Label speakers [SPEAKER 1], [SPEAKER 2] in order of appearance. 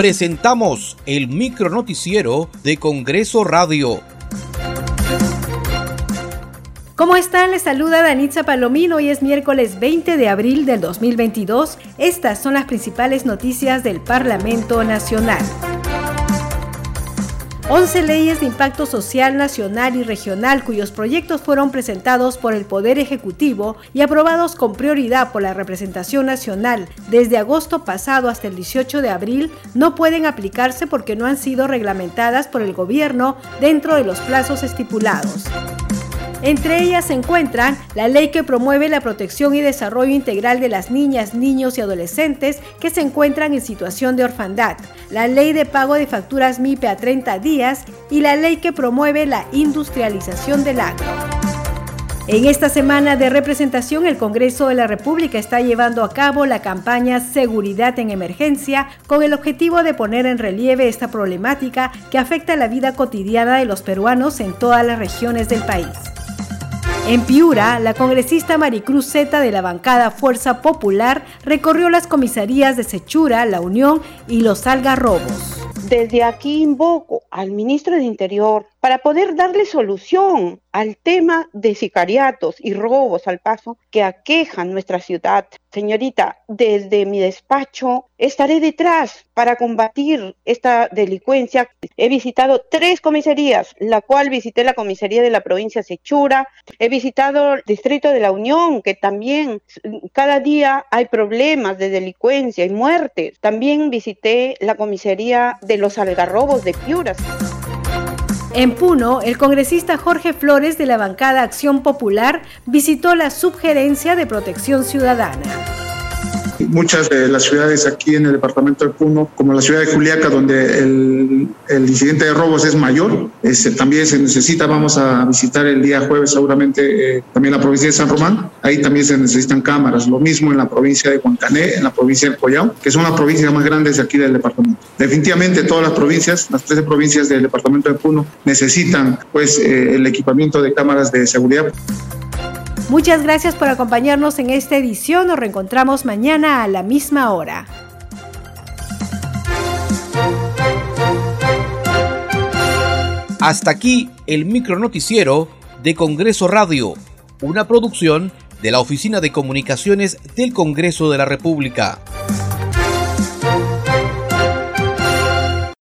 [SPEAKER 1] presentamos el micronoticiero de Congreso Radio.
[SPEAKER 2] ¿Cómo están? Les saluda Danitza Palomino. Hoy es miércoles 20 de abril del 2022. Estas son las principales noticias del Parlamento Nacional. 11 leyes de impacto social nacional y regional cuyos proyectos fueron presentados por el Poder Ejecutivo y aprobados con prioridad por la representación nacional desde agosto pasado hasta el 18 de abril no pueden aplicarse porque no han sido reglamentadas por el gobierno dentro de los plazos estipulados. Entre ellas se encuentran la ley que promueve la protección y desarrollo integral de las niñas, niños y adolescentes que se encuentran en situación de orfandad, la ley de pago de facturas MIPE a 30 días y la ley que promueve la industrialización del agro. En esta semana de representación, el Congreso de la República está llevando a cabo la campaña Seguridad en Emergencia con el objetivo de poner en relieve esta problemática que afecta la vida cotidiana de los peruanos en todas las regiones del país. En Piura, la congresista Maricruz Zeta de la bancada Fuerza Popular recorrió las comisarías de Sechura, La Unión y Los Algarrobos.
[SPEAKER 3] Desde aquí invoco al ministro de Interior para poder darle solución al tema de sicariatos y robos al paso que aquejan nuestra ciudad. Señorita, desde mi despacho estaré detrás para combatir esta delincuencia. He visitado tres comisarías, la cual visité la comisaría de la provincia Sechura, he visitado el distrito de la Unión, que también cada día hay problemas de delincuencia y muertes. También visité la comisaría de los algarrobos de Piura.
[SPEAKER 2] En Puno, el congresista Jorge Flores de la bancada Acción Popular visitó la Subgerencia de Protección Ciudadana
[SPEAKER 4] muchas de las ciudades aquí en el departamento de Puno, como la ciudad de Juliaca, donde el, incidente de robos es mayor, este, también se necesita, vamos a visitar el día jueves seguramente eh, también la provincia de San Román, ahí también se necesitan cámaras, lo mismo en la provincia de Huancané, en la provincia de Collao, que son las provincias más grandes de aquí del departamento. Definitivamente todas las provincias, las 13 provincias del departamento de Puno, necesitan pues eh, el equipamiento de cámaras de seguridad.
[SPEAKER 2] Muchas gracias por acompañarnos en esta edición. Nos reencontramos mañana a la misma hora.
[SPEAKER 1] Hasta aquí el micronoticiero de Congreso Radio, una producción de la Oficina de Comunicaciones del Congreso de la República.